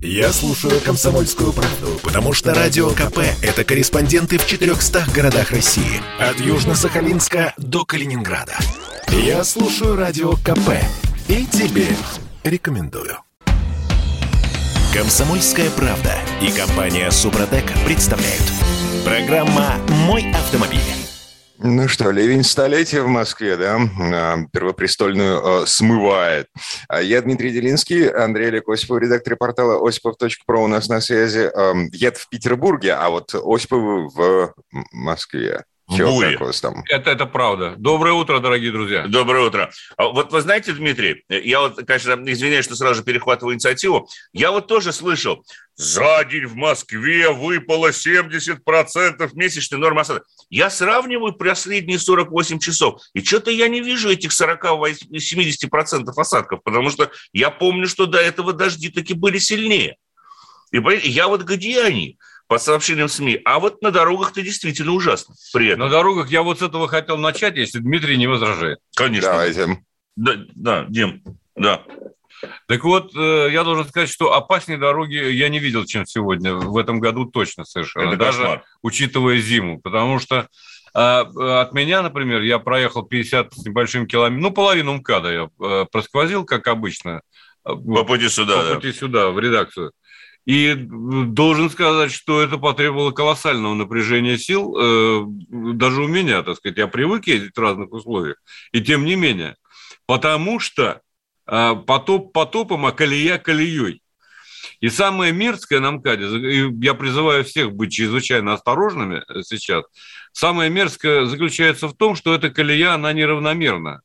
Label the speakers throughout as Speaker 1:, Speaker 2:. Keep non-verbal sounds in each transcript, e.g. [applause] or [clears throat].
Speaker 1: Я слушаю «Комсомольскую правду», потому что «Радио КП» — это корреспонденты в 400 городах России. От Южно-Сахалинска до Калининграда. Я слушаю «Радио КП» и тебе рекомендую. «Комсомольская правда» и компания «Супротек» представляют. Программа «Мой автомобиль».
Speaker 2: Ну что, ливень столетия в Москве, да, а, первопрестольную э, смывает. А я Дмитрий Делинский, Андрей Олег Осипов, редактор портала осипов.про у нас на связи. Э, я в Петербурге, а вот Осипов в Москве.
Speaker 3: Чего, буре. Там? Это, это правда. Доброе утро, дорогие друзья.
Speaker 4: Доброе утро. А вот вы знаете, Дмитрий, я вот, конечно, извиняюсь, что сразу же перехватываю инициативу. Я вот тоже слышал, за день в Москве выпало 70% месячной нормы осадков. Я сравниваю последние 48 часов, и что-то я не вижу этих 40-70% осадков, потому что я помню, что до этого дожди таки были сильнее. И я вот где они? По сообщениям СМИ. А вот на дорогах-то действительно ужасно.
Speaker 3: При этом. На дорогах я вот с этого хотел начать, если Дмитрий не возражает.
Speaker 4: Конечно. Давайте. Да, да, Дим, да.
Speaker 3: Так вот, э, я должен сказать, что опаснее дороги я не видел, чем сегодня. В этом году точно совершенно. Это даже кошмар. учитывая зиму. Потому что а, от меня, например, я проехал 50 с небольшим километром, ну, половину МКАДа я э, просквозил, как обычно.
Speaker 4: По пути сюда,
Speaker 3: По пути сюда, в редакцию. И должен сказать, что это потребовало колоссального напряжения сил, э, даже у меня, так сказать, я привык ездить в разных условиях, и тем не менее, потому что э, потоп потопом, а колея колеей. И самое мерзкое на МКАДе, я призываю всех быть чрезвычайно осторожными сейчас, самое мерзкое заключается в том, что эта колея, она неравномерна.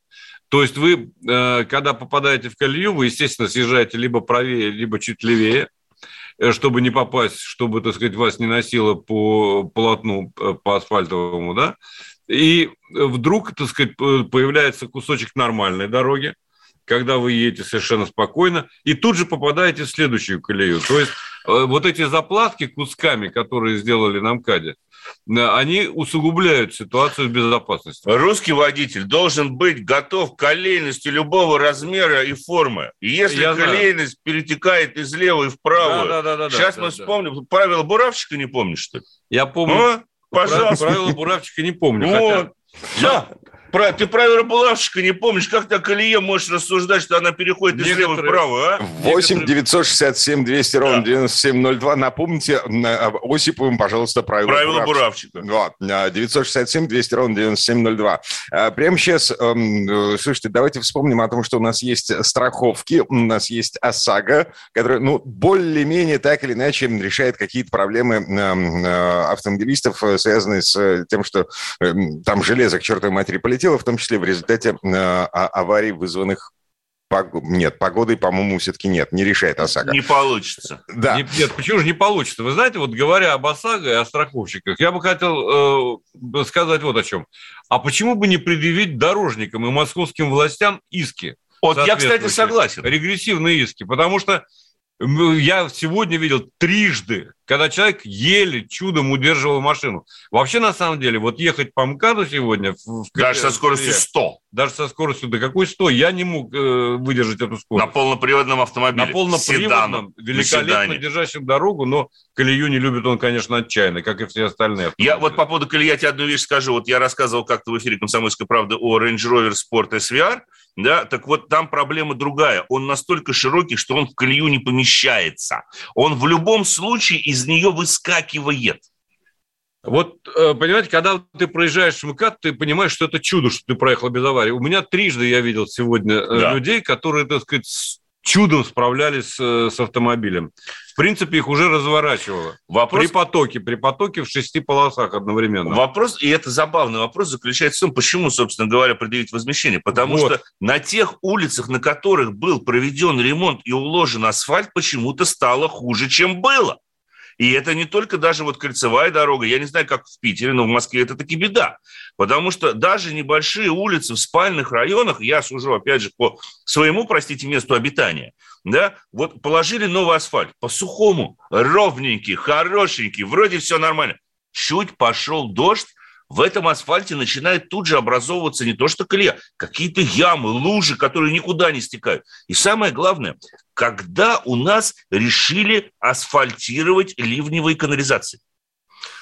Speaker 3: То есть вы, э, когда попадаете в колею, вы, естественно, съезжаете либо правее, либо чуть левее – Э, чтобы не попасть, чтобы, так сказать, вас не носило по полотну, э, по асфальтовому, да, и вдруг, так сказать, появляется кусочек нормальной дороги, когда вы едете совершенно спокойно, и тут же попадаете в следующую колею. То есть э, вот эти заплатки кусками, которые сделали на МКАДе, они усугубляют ситуацию безопасности.
Speaker 4: Русский водитель должен быть готов к колейности любого размера и формы. И если Я колейность знаю. перетекает из левой в правую, да, да, да, сейчас да, мы да, вспомним, да. правила буравчика не помнишь, что ли?
Speaker 3: Я помню.
Speaker 4: Ну, пожалуйста.
Speaker 3: Правила буравчика не помню.
Speaker 4: Вот. Хотя... Да. Ты правила булавщика не помнишь, как ты о колее можешь рассуждать, что она переходит из лева вправо,
Speaker 2: а? 8 967 200 ровно да. 9702. Напомните а, Осиповым, пожалуйста, правила,
Speaker 4: правила буравщика.
Speaker 2: Вот. 967 200 ровно 9702. А, прямо сейчас, эм, слушайте, давайте вспомним о том, что у нас есть страховки, у нас есть ОСАГО, которая, ну, более-менее так или иначе решает какие-то проблемы эм, э, автомобилистов, э, связанные с тем, что эм, там железо к чертовой матери полетело, прилетело, в том числе в результате э, а, аварий, вызванных нет, погодой, по-моему, все-таки нет, не решает ОСАГО.
Speaker 4: Не получится.
Speaker 3: Да. Не, нет, почему же не получится? Вы знаете, вот говоря об ОСАГО и о страховщиках, я бы хотел э, сказать вот о чем. А почему бы не предъявить дорожникам и московским властям иски?
Speaker 4: Вот я, кстати, согласен.
Speaker 3: Регрессивные иски, потому что я сегодня видел трижды, когда человек еле чудом удерживал машину. Вообще, на самом деле, вот ехать по МКАДу сегодня... В,
Speaker 4: даже со скоростью 100.
Speaker 3: Даже со скоростью, да какой 100? Я не мог э, выдержать эту скорость.
Speaker 4: На полноприводном автомобиле.
Speaker 3: На полноприводном, Седан, великолепно держащем дорогу, но колею не любит он, конечно, отчаянно, как и все остальные.
Speaker 4: Автомобили. Я вот по поводу колеи я тебе одну вещь скажу. Вот я рассказывал как-то в эфире «Комсомольской правды» о Range Rover Sport SVR, да, так вот там проблема другая. Он настолько широкий, что он в колею не помещается. Он в любом случае из нее выскакивает.
Speaker 3: Вот, э, понимаете, когда ты проезжаешь в МКАД, ты понимаешь, что это чудо, что ты проехал без аварии. У меня трижды я видел сегодня э, да. людей, которые, так сказать, чудом справлялись э, с автомобилем. В принципе, их уже разворачивало. Вопрос... При потоке, при потоке в шести полосах одновременно.
Speaker 4: Вопрос, и это забавный вопрос, заключается в том, почему, собственно говоря, предъявить возмещение. Потому вот. что на тех улицах, на которых был проведен ремонт и уложен асфальт, почему-то стало хуже, чем было. И это не только даже вот кольцевая дорога, я не знаю, как в Питере, но в Москве это таки беда. Потому что даже небольшие улицы в спальных районах, я сужу, опять же, по своему, простите, месту обитания, да, вот положили новый асфальт по сухому, ровненький, хорошенький, вроде все нормально. Чуть пошел дождь, в этом асфальте начинает тут же образовываться не то что колея, какие-то ямы, лужи, которые никуда не стекают. И самое главное, когда у нас решили асфальтировать ливневые канализации?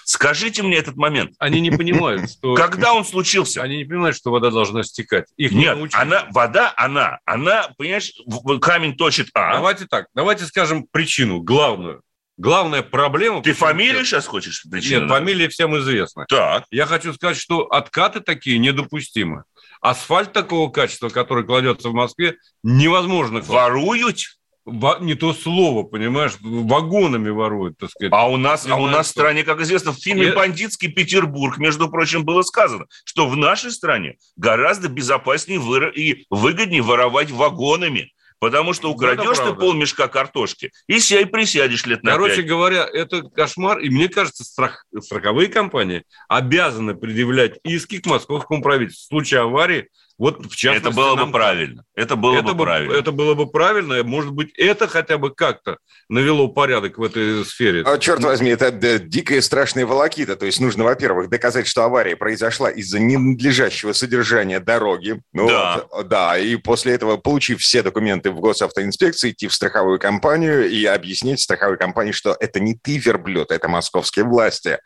Speaker 4: Скажите мне этот момент.
Speaker 3: Они не понимают, что... [laughs]
Speaker 4: Когда он случился?
Speaker 3: Они не понимают, что вода должна стекать.
Speaker 4: Их Нет, не она, вода, она, она, понимаешь, камень точит А.
Speaker 3: Давайте так, давайте скажем причину, главную. Главная проблема...
Speaker 4: Ты фамилию сейчас хочешь?
Speaker 3: Причину? Нет, фамилия всем известна.
Speaker 4: Так.
Speaker 3: Я хочу сказать, что откаты такие недопустимы. Асфальт такого качества, который кладется в Москве, невозможно.
Speaker 4: Воруют?
Speaker 3: не то слово, понимаешь, вагонами воруют, так сказать.
Speaker 4: А у нас, а у нас в стране, как известно, в фильме Я... «Бандитский Петербург», между прочим, было сказано, что в нашей стране гораздо безопаснее и выгоднее воровать вагонами. Потому что украдешь ты полмешка картошки и сей присядешь лет на
Speaker 3: Короче 5. говоря, это кошмар. И мне кажется, страх, страховые компании обязаны предъявлять иски к московскому правительству в случае аварии вот в частности,
Speaker 4: это было бы правильно. Это было
Speaker 3: это
Speaker 4: бы правильно.
Speaker 3: Это было бы правильно. Может быть, это хотя бы как-то навело порядок в этой сфере.
Speaker 2: А, черт возьми, это да, дикая страшная волокита. То есть нужно, во-первых, доказать, что авария произошла из-за ненадлежащего содержания дороги. Ну, да. Вот, да. И после этого, получив все документы в госавтоинспекции, идти в страховую компанию и объяснить страховой компании, что это не ты, верблюд, это московские власти.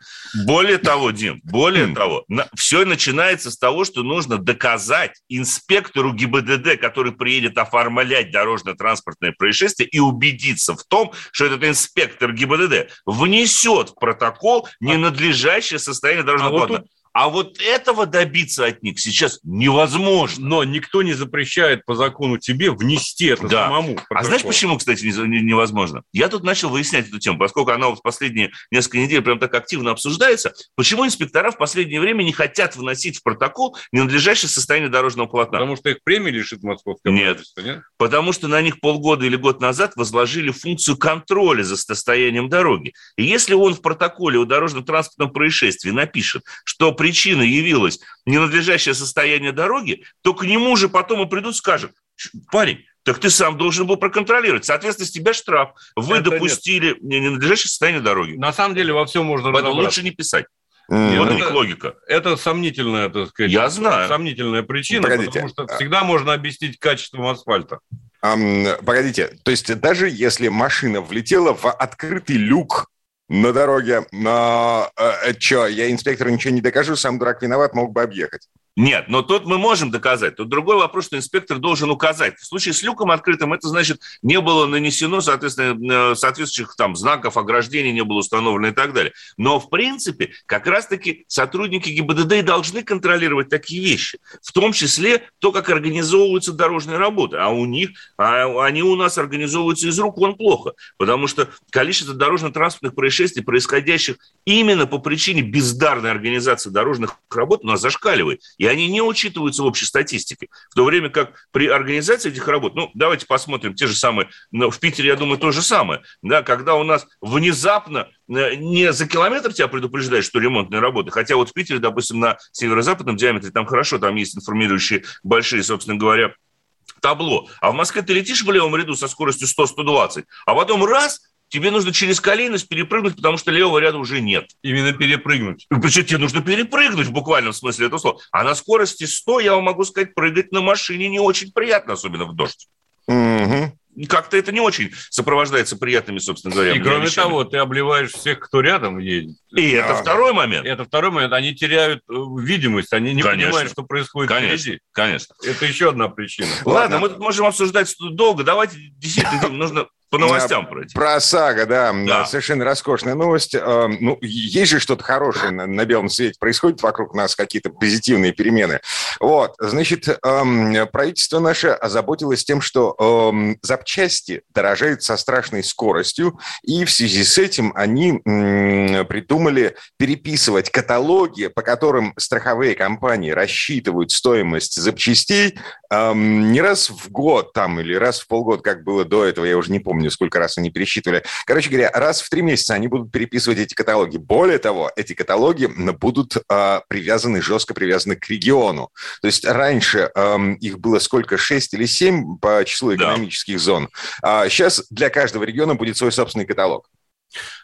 Speaker 4: Более того, Дим, более хм. того, все начинается с того, что нужно доказать, инспектору ГИБДД, который приедет оформлять дорожно-транспортное происшествие и убедиться в том, что этот инспектор ГИБДД внесет в протокол ненадлежащее состояние дорожного а плана. Вот а вот этого добиться от них сейчас невозможно.
Speaker 3: Но никто не запрещает по закону тебе внести это да. самому.
Speaker 4: А знаешь, почему, кстати, невозможно? Я тут начал выяснять эту тему, поскольку она вот в последние несколько недель прям так активно обсуждается. Почему инспектора в последнее время не хотят вносить в протокол ненадлежащее состояние дорожного полотна?
Speaker 3: Потому что их премии лишит московское
Speaker 4: нет, нет, потому что на них полгода или год назад возложили функцию контроля за состоянием дороги. И если он в протоколе о дорожно-транспортном происшествии напишет, что при причина явилась ненадлежащее состояние дороги, то к нему же потом и придут и скажут, парень, так ты сам должен был проконтролировать. Соответственно, с тебя штраф. Вы это допустили нет. ненадлежащее состояние дороги.
Speaker 3: На самом деле во всем можно
Speaker 4: Поэтому лучше не писать.
Speaker 3: Mm. Вот это, логика. Это сомнительная, так сказать,
Speaker 4: Я знаю.
Speaker 3: сомнительная причина, Погодите. потому что всегда можно объяснить качеством асфальта.
Speaker 2: Um, погодите, то есть даже если машина влетела в открытый люк на дороге. Но э, э что, я инспектору ничего не докажу, сам дурак виноват, мог бы объехать.
Speaker 4: Нет, но тут мы можем доказать. Тут другой вопрос, что инспектор должен указать. В случае с люком открытым это значит, не было нанесено, соответственно, э, соответствующих там знаков ограждения, не было установлено и так далее. Но, в принципе, как раз-таки сотрудники ГИБДД и должны контролировать такие вещи. В том числе то, как организовываются дорожные работы. А у них, а они у нас организовываются из рук вон плохо. Потому что количество дорожно-транспортных происшествий, происходящих именно по причине бездарной организации дорожных работ, у нас зашкаливает. И они не учитываются в общей статистике. В то время как при организации этих работ, ну, давайте посмотрим, те же самые, ну, в Питере, я думаю, то же самое, да, когда у нас внезапно э, не за километр тебя предупреждают, что ремонтные работы, хотя вот в Питере, допустим, на северо-западном диаметре там хорошо, там есть информирующие большие, собственно говоря, табло. А в Москве ты летишь в левом ряду со скоростью 100-120, а потом раз, тебе нужно через колейность перепрыгнуть, потому что левого ряда уже нет.
Speaker 3: Именно перепрыгнуть.
Speaker 4: Причем тебе нужно перепрыгнуть в буквальном смысле этого слова. А на скорости 100, я вам могу сказать, прыгать на машине не очень приятно, особенно в дождь. Угу как-то это не очень сопровождается приятными, собственно говоря.
Speaker 3: И кроме вещами. того, ты обливаешь всех, кто рядом едет.
Speaker 4: И да. это второй момент.
Speaker 3: Это второй момент. Они теряют э, видимость, они не конечно. понимают, что происходит
Speaker 4: конечно.
Speaker 3: впереди.
Speaker 4: Конечно.
Speaker 3: Это еще одна причина.
Speaker 4: Ладно, Ладно мы тут можем обсуждать долго. Давайте действительно [laughs] нужно по новостям пройти.
Speaker 2: Про САГА, да, да. Совершенно роскошная новость. Эм, ну, есть же что-то хорошее на, на белом свете. Происходит вокруг нас какие-то позитивные перемены. Вот, значит, эм, правительство наше озаботилось тем, что эм, запчасти дорожают со страшной скоростью, и в связи с этим они придумали переписывать каталоги, по которым страховые компании рассчитывают стоимость запчастей не раз в год там или раз в полгода, как было до этого, я уже не помню, помню, сколько раз они пересчитывали. Короче говоря, раз в три месяца они будут переписывать эти каталоги. Более того, эти каталоги будут э, привязаны, жестко привязаны к региону. То есть раньше э, их было сколько, шесть или семь по числу экономических да. зон. А сейчас для каждого региона будет свой собственный каталог.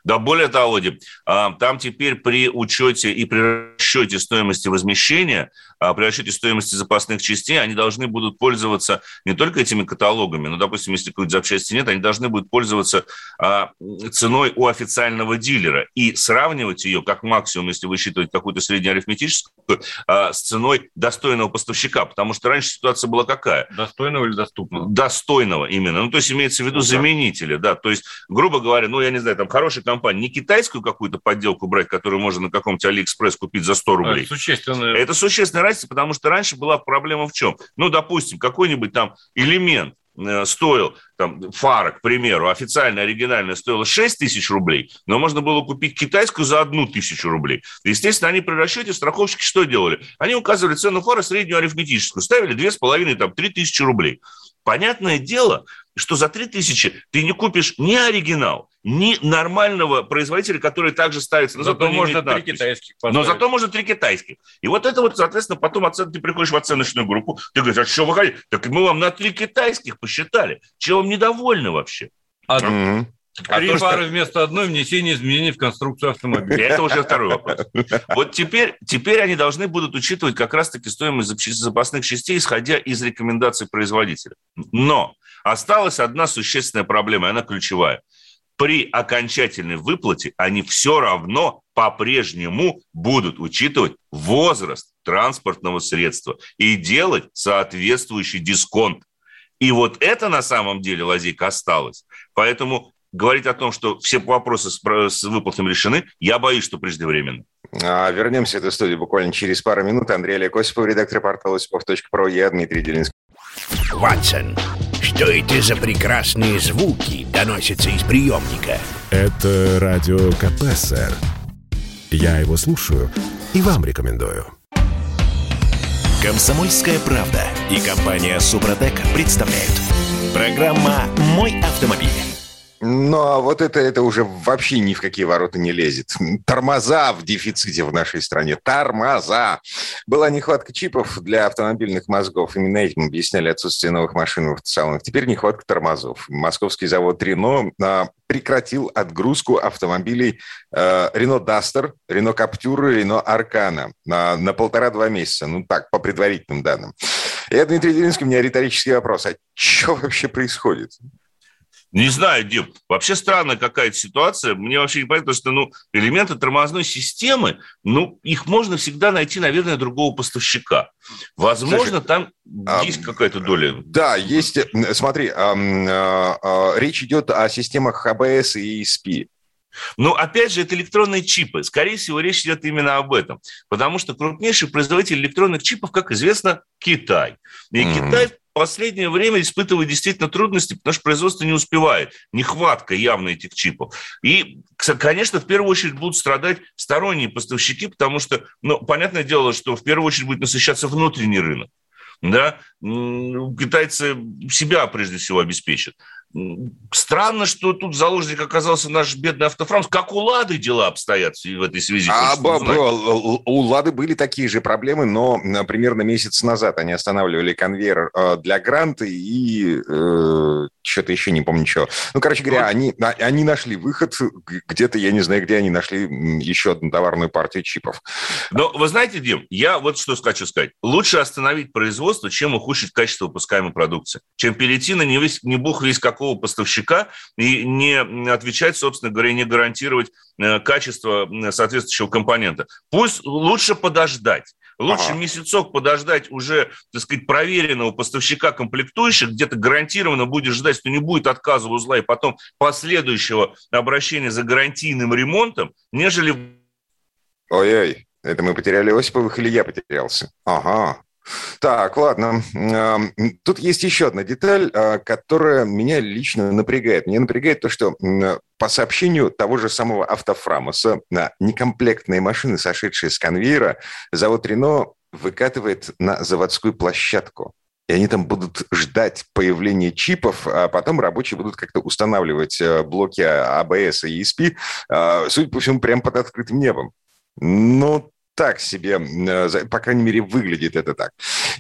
Speaker 4: Да, более того, а, там теперь при учете и при расчете стоимости возмещения, а, при расчете стоимости запасных частей, они должны будут пользоваться не только этими каталогами, но, допустим, если какой-то запчасти нет, они должны будут пользоваться а, ценой у официального дилера и сравнивать ее, как максимум, если высчитывать какую-то среднеарифметическую, с ценой достойного поставщика, потому что раньше ситуация была какая?
Speaker 3: Достойного или доступного?
Speaker 4: Достойного именно. Ну, то есть имеется в виду ну, заменителя, да. То есть, грубо говоря, ну, я не знаю, там хорошая компания, не китайскую какую-то подделку брать, которую можно на каком-то Алиэкспресс купить за 100 рублей. Это
Speaker 3: существенная.
Speaker 4: Это существенная разница, потому что раньше была проблема в чем? Ну, допустим, какой-нибудь там элемент э, стоил, там, фара, к примеру, официально, оригинальная стоила 6 тысяч рублей, но можно было купить китайскую за одну тысячу рублей. Естественно, они при расчете страховщики что делали? Они указывали цену фары среднюю арифметическую, ставили 2,5, там, 3 тысячи рублей. Понятное дело, что за 3 тысячи ты не купишь ни оригинал, ни нормального производителя, который также ставится.
Speaker 3: Но зато можно три китайских поставить.
Speaker 4: Но зато можно три китайских. И вот это вот, соответственно, потом оцен... ты приходишь в оценочную группу, ты говоришь, а что вы хотите? Так мы вам на три китайских посчитали. Чего вам недовольны вообще?
Speaker 3: А, mm-hmm. А Три то, пары что... вместо одной внесение изменений в конструкцию автомобиля.
Speaker 4: Это уже второй вопрос. Вот теперь, теперь они должны будут учитывать как раз-таки стоимость запасных частей, исходя из рекомендаций производителя. Но осталась одна существенная проблема, и она ключевая. При окончательной выплате они все равно по-прежнему будут учитывать возраст транспортного средства и делать соответствующий дисконт. И вот это на самом деле лазейка осталась. Поэтому говорить о том, что все вопросы с, выплатами решены, я боюсь, что преждевременно.
Speaker 2: А, вернемся в эту студию буквально через пару минут. Андрей Олег Осипов, редактор портала осипов.про. Я Дмитрий Делинский.
Speaker 1: Ватсон, что это за прекрасные звуки доносятся из приемника? Это радио КП, сэр. Я его слушаю и вам рекомендую. Комсомольская правда и компания Супротек представляют. Программа «Мой автомобиль».
Speaker 2: Ну, а вот это, это уже вообще ни в какие ворота не лезет. Тормоза в дефиците в нашей стране. Тормоза. Была нехватка чипов для автомобильных мозгов. Именно этим объясняли отсутствие новых машин в автосалонах. Теперь нехватка тормозов. Московский завод «Рено» а, прекратил отгрузку автомобилей э, «Рено Дастер», «Рено Каптюр» и «Рено Аркана» на, на полтора-два месяца. Ну так, по предварительным данным. Я, Дмитрий Делинский, у меня риторический вопрос. А что вообще происходит?
Speaker 4: Не знаю, Дим, вообще странная какая-то ситуация. Мне вообще не понятно, что ну, элементы тормозной системы, ну, их можно всегда найти, наверное, другого поставщика. Возможно, Слушай, там а, есть какая-то доля.
Speaker 2: Да, есть. Смотри, а, а, речь идет о системах ABS и ESP.
Speaker 4: Но опять же, это электронные чипы. Скорее всего, речь идет именно об этом. Потому что крупнейший производитель электронных чипов, как известно, Китай. И mm-hmm. Китай последнее время испытывает действительно трудности, потому что производство не успевает. Нехватка явно этих чипов. И, конечно, в первую очередь будут страдать сторонние поставщики, потому что, ну, понятное дело, что в первую очередь будет насыщаться внутренний рынок. Да? Китайцы себя прежде всего обеспечат. Странно, что тут заложник оказался наш бедный автофранс. Как у Лады дела обстоят в этой связи?
Speaker 2: А, у Лады были такие же проблемы, но примерно месяц назад они останавливали конвейер э, для гранта и э, что-то еще не помню чего. Ну, короче говоря, вот. они, а, они нашли выход где-то, я не знаю, где они нашли еще одну товарную партию чипов.
Speaker 4: Но вы знаете, Дим, я вот что хочу сказать. Лучше остановить производство, чем ухудшить качество выпускаемой продукции, чем перейти на не, не бог весь какого такого поставщика и не отвечать, собственно говоря, не гарантировать э, качество соответствующего компонента. Пусть лучше подождать. Лучше ага. месяцок подождать уже, так сказать, проверенного поставщика комплектующих, где-то гарантированно будешь ждать, что не будет отказа узла и потом последующего обращения за гарантийным ремонтом, нежели...
Speaker 2: Ой-ой, это мы потеряли Осиповых или я потерялся? Ага, так, ладно. Тут есть еще одна деталь, а, которая меня лично напрягает. Меня напрягает то, что по сообщению того же самого автофрамоса, на некомплектные машины, сошедшие с конвейера, завод «Рено» выкатывает на заводскую площадку. И они там будут ждать появления чипов, а потом рабочие будут как-то устанавливать э, блоки ABS и ESP, а, судя по всему, прямо под открытым небом. Ну, так себе, э, по крайней мере, выглядит это так.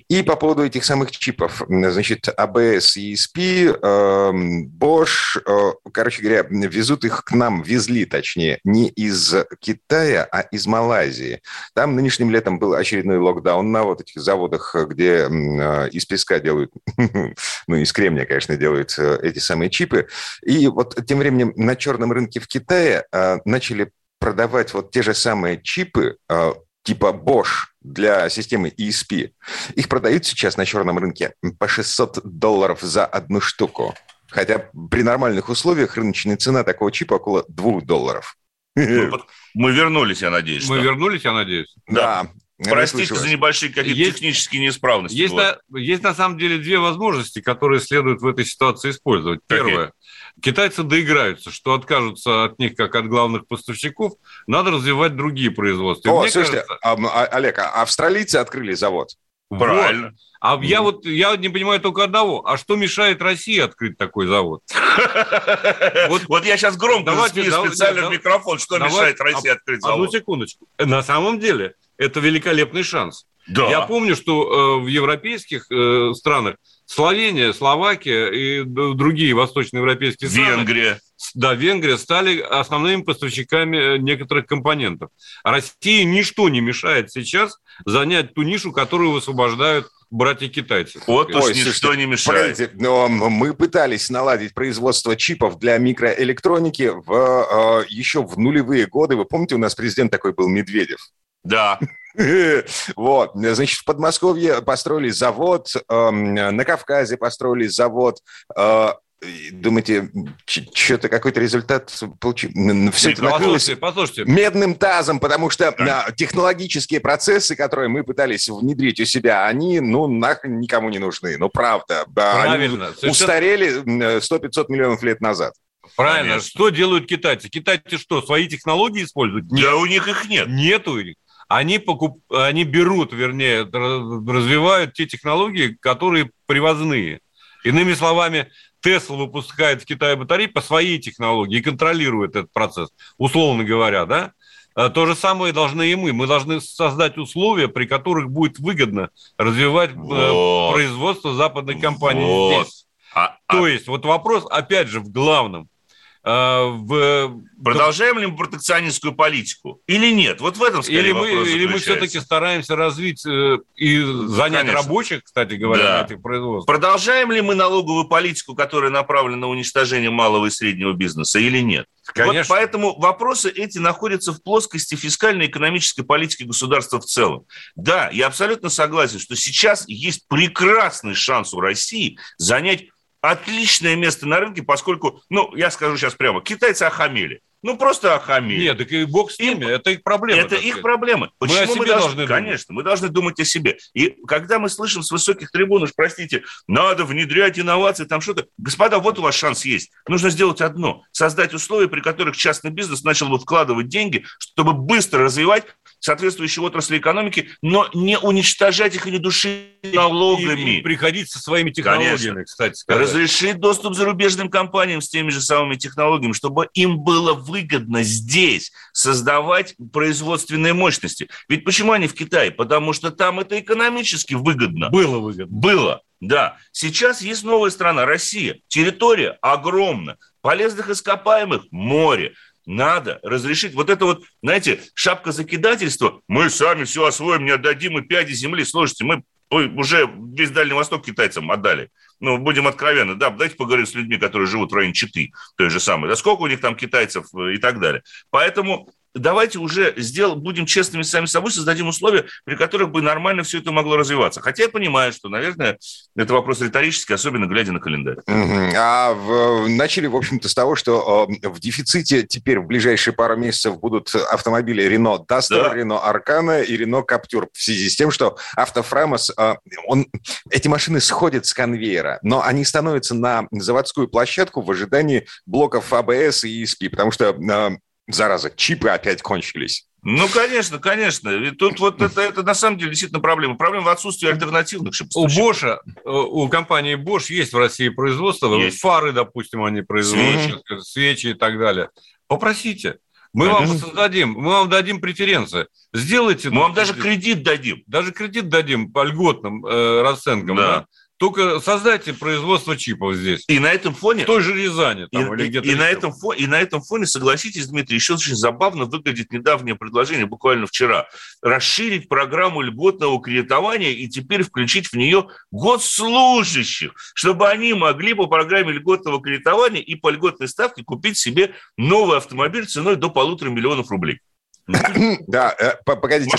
Speaker 2: И по поводу этих самых чипов, значит, ABS ESP, эм, Bosch, э, короче говоря, везут их к нам, везли, точнее, не из Китая, а из Малайзии. Там нынешним летом был очередной локдаун на вот этих заводах, где э, из песка делают, [laughs] ну, из кремния, конечно, делают эти самые чипы. И вот тем временем на черном рынке в Китае начали продавать вот те же самые чипы э, типа Bosch для системы ESP. Их продают сейчас на черном рынке по 600 долларов за одну штуку. Хотя при нормальных условиях рыночная цена такого чипа около 2 долларов.
Speaker 4: Ну, мы вернулись, я надеюсь.
Speaker 3: Мы вернулись, я надеюсь.
Speaker 2: Да.
Speaker 4: Простите за небольшие какие-то есть, технические неисправности.
Speaker 3: Есть на, есть на самом деле две возможности, которые следует в этой ситуации использовать. Первое. Китайцы доиграются, что откажутся от них как от главных поставщиков, надо развивать другие производства.
Speaker 2: О, слушайте, кажется... А, Олег, а австралийцы открыли завод.
Speaker 3: Правильно. Вот. А mm. я вот я не понимаю только одного. А что мешает России открыть такой завод? [laughs]
Speaker 4: Вот, вот я сейчас громко давайте, специально в микрофон. Что мешает России открыть завод?
Speaker 3: Одну секундочку. На самом деле это великолепный шанс. Да. Я помню, что э, в европейских э, странах Словения, Словакия и другие восточноевропейские
Speaker 4: страны. Венгрия.
Speaker 3: Да, Венгрия стали основными поставщиками э, некоторых компонентов. России ничто не мешает сейчас занять ту нишу, которую высвобождают братья-китайцы.
Speaker 4: Вот уж ничто не мешает.
Speaker 2: Но мы пытались наладить производство чипов для микроэлектроники в, э, еще в нулевые годы. Вы помните, у нас президент такой был Медведев?
Speaker 4: Да. [laughs]
Speaker 2: Вот, значит, в Подмосковье построили завод, эм, на Кавказе построили завод, э, Думаете, что-то какой-то результат получил? Все это накрылось послушайте. медным тазом, потому что да. технологические процессы, которые мы пытались внедрить у себя, они, ну, нахрен никому не нужны. Ну, правда. Правильно. Они устарели 100-500 миллионов лет назад.
Speaker 3: Правильно. Конечно. Что делают китайцы? Китайцы что, свои технологии используют?
Speaker 4: Нет. Да у них их нет.
Speaker 3: Нету их они, покуп... они берут, вернее, развивают те технологии, которые привозные. Иными словами, Тесла выпускает в Китае батареи по своей технологии и контролирует этот процесс, условно говоря, да? А то же самое должны и мы. Мы должны создать условия, при которых будет выгодно развивать э, вот. производство западной компании вот. здесь. А, то а... есть, вот вопрос, опять же, в главном.
Speaker 4: Э, в... Продолжаем ли мы протекционистскую политику или нет? Вот в этом, скорее,
Speaker 3: или мы, Или мы все-таки стараемся развить э, и занять Конечно. рабочих, кстати говоря, да. на этих производствах.
Speaker 4: Продолжаем ли мы налоговую политику, которая направлена на уничтожение малого и среднего бизнеса или нет? Конечно. Вот поэтому вопросы эти находятся в плоскости фискально-экономической политики государства в целом. Да, я абсолютно согласен, что сейчас есть прекрасный шанс у России занять отличное место на рынке, поскольку, ну, я скажу сейчас прямо, китайцы охамели. Ну, просто охамели.
Speaker 3: Нет, так и бог с ними, им, это их проблема.
Speaker 4: Это их проблемы. Почему мы, о себе мы должны, должны Конечно, думать. мы должны думать о себе. И когда мы слышим с высоких трибун, уж простите, надо внедрять инновации, там что-то. Господа, вот у вас шанс есть. Нужно сделать одно. Создать условия, при которых частный бизнес начал бы вкладывать деньги, чтобы быстро развивать соответствующие отрасли экономики, но не уничтожать их или душить налогами. И,
Speaker 3: и приходить со своими технологиями, Конечно. кстати
Speaker 4: сказать. Разрешить доступ зарубежным компаниям с теми же самыми технологиями, чтобы им было выгодно здесь создавать производственные мощности. Ведь почему они в Китае? Потому что там это экономически выгодно.
Speaker 3: Было выгодно.
Speaker 4: Было. Да, сейчас есть новая страна, Россия. Территория огромна, полезных ископаемых море надо разрешить вот это вот, знаете, шапка закидательства. Мы сами все освоим, не отдадим и пяди земли. Слушайте, мы уже весь Дальний Восток китайцам отдали. Ну, будем откровенны, да, давайте поговорим с людьми, которые живут в районе Читы, той же самой. Да сколько у них там китайцев э, и так далее. Поэтому давайте уже сделаем, будем честными сами собой, создадим условия, при которых бы нормально все это могло развиваться. Хотя я понимаю, что, наверное, это вопрос риторический, особенно глядя на календарь.
Speaker 2: А в, начали, в общем-то, с того, что э, в дефиците теперь в ближайшие пару месяцев будут автомобили Renault Duster, да. Renault Arcana и Renault Captur в связи с тем, что автофрамос, э, он, эти машины сходят с конвейера, но они становятся на заводскую площадку в ожидании блоков АБС и ESP, потому что э, зараза, чипы опять кончились.
Speaker 4: Ну, конечно, конечно. И тут вот это, это на самом деле действительно проблема. Проблема в отсутствии альтернативных
Speaker 3: У Боша, э, у компании Bosch есть в России производство. Есть. Фары, допустим, они производят, свечи. свечи и так далее. Попросите. Мы вам создадим, мы вам дадим преференции. Сделайте...
Speaker 4: Мы вам даже кредит дадим.
Speaker 3: Даже кредит дадим по льготным э, расценкам, да. да? Только создайте производство чипов здесь.
Speaker 4: И на этом фоне...
Speaker 3: В той же Рязани.
Speaker 4: Там, и, или и, и, на этом фоне, и на этом фоне, согласитесь, Дмитрий, еще очень забавно выглядит недавнее предложение, буквально вчера, расширить программу льготного кредитования и теперь включить в нее госслужащих, чтобы они могли по программе льготного кредитования и по льготной ставке купить себе новый автомобиль ценой до полутора миллионов рублей.
Speaker 2: Да, э, погодите,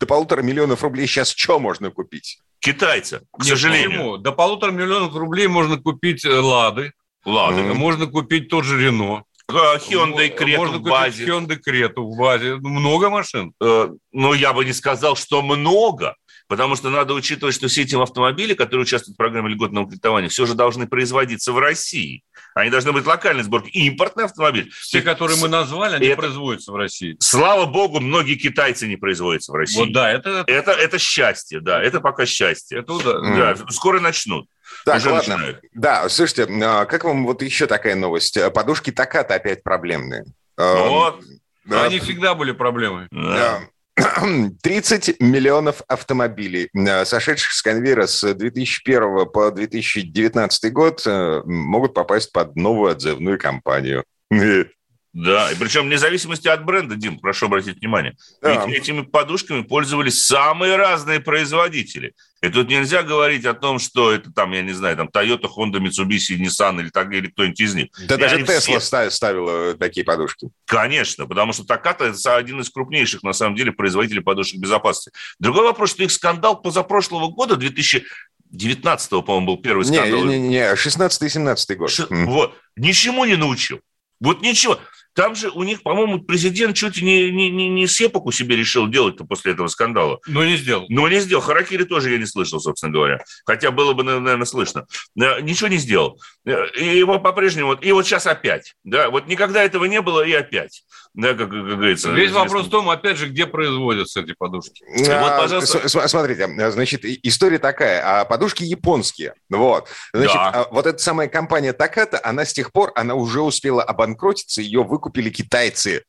Speaker 2: до полутора миллионов рублей сейчас что можно купить?
Speaker 4: Китайца, к Нет, сожалению. Почему?
Speaker 3: До полутора миллионов рублей можно купить э, «Лады». «Лады». Можно купить тот же «Рено».
Speaker 4: Hyundai Крету
Speaker 3: Можно в базе. Hyundai Крету в базе. Много машин? Э,
Speaker 4: ну, я бы не сказал, что много. Потому что надо учитывать, что все эти автомобили, которые участвуют в программе льготного кредитования, все же должны производиться в России. Они должны быть локальной сборки. Импортный автомобиль.
Speaker 3: Те, которые мы назвали, они это, производятся в России.
Speaker 4: Слава богу, многие китайцы не производятся в России. Вот
Speaker 3: да, это...
Speaker 4: Это, это счастье, да, это пока счастье. Это да. да. Скоро начнут.
Speaker 2: Так, Уже ладно. Начинают. Да, слушайте, а как вам вот еще такая новость? Подушки Таката опять проблемные.
Speaker 3: Вот. Да. Они всегда были проблемой. Да. [clears throat]
Speaker 2: 30 миллионов автомобилей, э, сошедших с конвейера с 2001 по 2019 год, э, могут попасть под новую отзывную кампанию. [laughs]
Speaker 4: Да, и причем вне зависимости от бренда, Дим, прошу обратить внимание. Да. Ведь этими подушками пользовались самые разные производители. И тут нельзя говорить о том, что это там, я не знаю, там Toyota, Honda, Mitsubishi, Nissan или, так, или кто-нибудь из них.
Speaker 2: Да и даже Tesla все... ставила такие подушки.
Speaker 4: Конечно, потому что Takata – это один из крупнейших, на самом деле, производителей подушек безопасности. Другой вопрос, что их скандал позапрошлого года, 2000 19-го, по-моему, был первый скандал.
Speaker 2: Не, не, не, 16-17 год. Ш...
Speaker 4: Вот. Ничему не научил. Вот ничего. Там же у них, по-моему, президент чуть не, не, не, не сепаку себе решил делать-то после этого скандала.
Speaker 3: Но не сделал.
Speaker 4: Но не сделал. Харакири тоже я не слышал, собственно говоря. Хотя было бы, наверное, слышно. Э, ничего не сделал. Э, и его по-прежнему... И вот сейчас опять. Да, вот никогда этого не было, и опять. Да, как, как говорится.
Speaker 3: Весь вопрос в том, опять же, где производятся эти подушки.
Speaker 2: А, вот, пожалуйста. Смотрите, значит, история такая. А подушки японские. Вот. Значит, да. А вот эта самая компания Таката, она с тех пор, она уже успела обанкротиться, ее вы выкупили китайцы.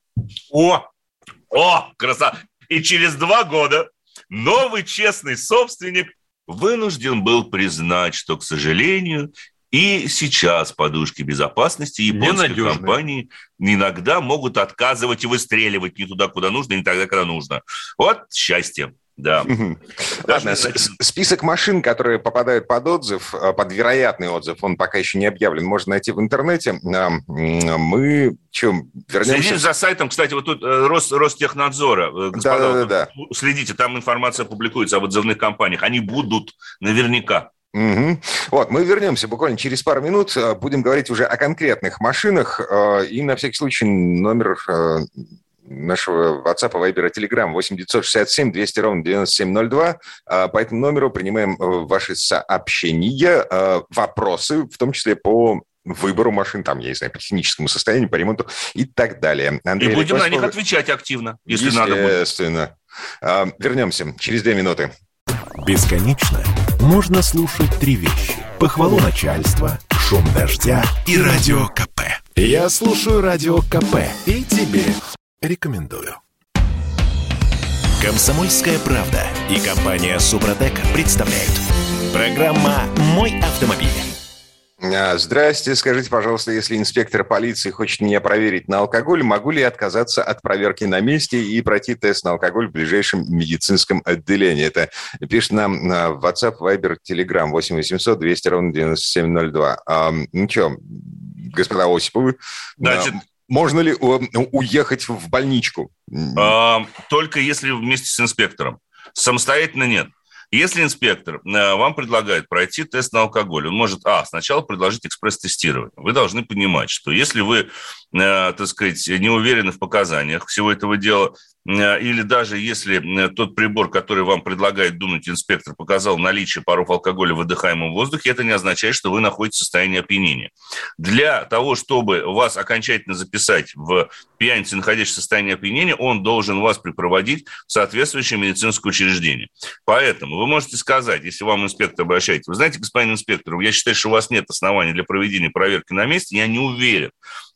Speaker 4: О, о, красота! И через два года новый честный собственник вынужден был признать, что, к сожалению, и сейчас подушки безопасности японских компаний иногда могут отказывать и выстреливать не туда, куда нужно, не тогда, когда нужно. Вот счастье. Да.
Speaker 2: Ладно, список машин, которые попадают под отзыв, э, под вероятный отзыв, он пока еще не объявлен, можно найти в интернете. Мы чем
Speaker 4: вернемся... Следите за сайтом, кстати, вот тут э, Рос, Ростехнадзора.
Speaker 2: Э, господа, да, да, да,
Speaker 4: да. Следите, там информация публикуется об отзывных компаниях. Они будут наверняка.
Speaker 2: Угу. Вот, мы вернемся буквально через пару минут. Будем говорить уже о конкретных машинах. И на всякий случай номер нашего WhatsApp, Viber и Telegram 8 967 200 ровно 9702. А, по этому номеру принимаем э, ваши сообщения, э, вопросы, в том числе по выбору машин, там, я не знаю, по техническому состоянию, по ремонту и так далее.
Speaker 4: Андрей и будем на них отвечать активно, если надо
Speaker 2: будет. Естественно. Вернемся через две минуты.
Speaker 1: Бесконечно можно слушать три вещи. Похвалу начальства, шум дождя и радио КП. Я слушаю радио КП и тебе Рекомендую. Комсомольская правда и компания Супротек представляют. Программа «Мой автомобиль».
Speaker 2: А, здрасте, скажите, пожалуйста, если инспектор полиции хочет меня проверить на алкоголь, могу ли я отказаться от проверки на месте и пройти тест на алкоголь в ближайшем медицинском отделении? Это пишет нам на WhatsApp, Viber, Telegram 8 800 200 ровно 9702. А, ну что, господа Осиповы,
Speaker 4: Значит,
Speaker 2: можно ли ну, уехать в больничку?
Speaker 4: А, только если вместе с инспектором. Самостоятельно нет. Если инспектор э, вам предлагает пройти тест на алкоголь, он может, а, сначала предложить экспресс-тестирование. Вы должны понимать, что если вы, так сказать, не уверены в показаниях всего этого дела, э, или даже если тот прибор, который вам предлагает дунуть инспектор, показал наличие паров алкоголя в выдыхаемом воздухе, это не означает, что вы находитесь в состоянии опьянения. Для того, чтобы вас окончательно записать в пьянице, находящийся в состоянии опьянения, он должен вас припроводить в соответствующее медицинское учреждение. Поэтому вы можете сказать, если вам инспектор обращается, вы знаете, господин инспектор, я считаю, что у вас нет оснований для проведения проверки на месте, я не уверен